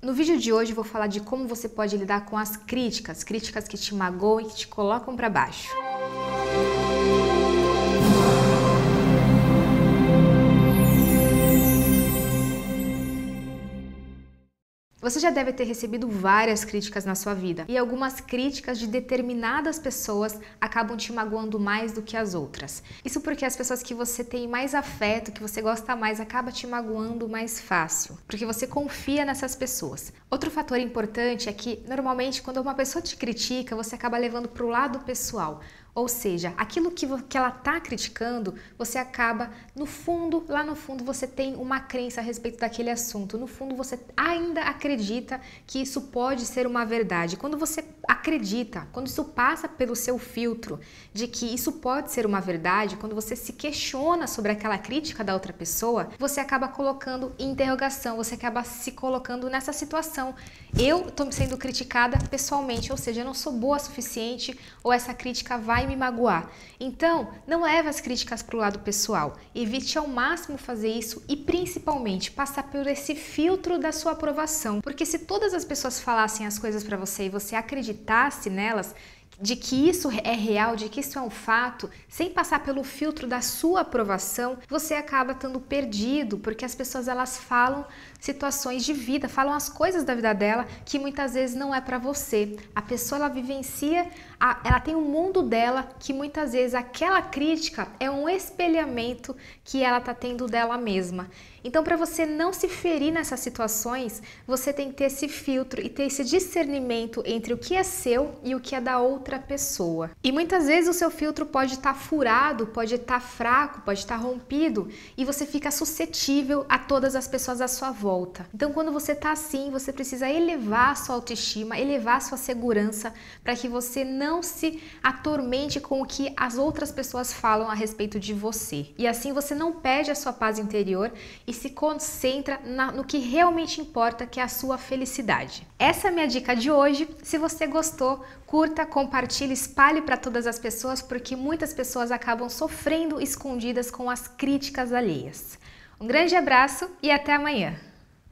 No vídeo de hoje vou falar de como você pode lidar com as críticas, críticas que te magoam e que te colocam para baixo. Você já deve ter recebido várias críticas na sua vida, e algumas críticas de determinadas pessoas acabam te magoando mais do que as outras. Isso porque as pessoas que você tem mais afeto, que você gosta mais, acaba te magoando mais fácil, porque você confia nessas pessoas. Outro fator importante é que normalmente quando uma pessoa te critica, você acaba levando para o lado pessoal. Ou seja, aquilo que, que ela está criticando, você acaba, no fundo, lá no fundo, você tem uma crença a respeito daquele assunto. No fundo, você ainda acredita que isso pode ser uma verdade. Quando você acredita, quando isso passa pelo seu filtro de que isso pode ser uma verdade, quando você se questiona sobre aquela crítica da outra pessoa, você acaba colocando interrogação, você acaba se colocando nessa situação. Eu estou sendo criticada pessoalmente, ou seja, eu não sou boa o suficiente, ou essa crítica vai me magoar. Então, não leve as críticas para o lado pessoal. Evite ao máximo fazer isso e principalmente passar por esse filtro da sua aprovação. Porque se todas as pessoas falassem as coisas para você e você acreditasse nelas, de que isso é real, de que isso é um fato, sem passar pelo filtro da sua aprovação, você acaba estando perdido, porque as pessoas elas falam situações de vida, falam as coisas da vida dela que muitas vezes não é para você. A pessoa ela vivencia, ela tem um mundo dela que muitas vezes aquela crítica é um espelhamento que ela tá tendo dela mesma. Então, para você não se ferir nessas situações, você tem que ter esse filtro e ter esse discernimento entre o que é seu e o que é da outra pessoa. E muitas vezes o seu filtro pode estar tá furado, pode estar tá fraco, pode estar tá rompido e você fica suscetível a todas as pessoas à sua volta. Então, quando você está assim, você precisa elevar a sua autoestima, elevar a sua segurança para que você não se atormente com o que as outras pessoas falam a respeito de você. E assim você não perde a sua paz interior e se concentra na, no que realmente importa, que é a sua felicidade. Essa é a minha dica de hoje. Se você gostou, curta, compartilhe, espalhe para todas as pessoas, porque muitas pessoas acabam sofrendo escondidas com as críticas alheias. Um grande abraço e até amanhã!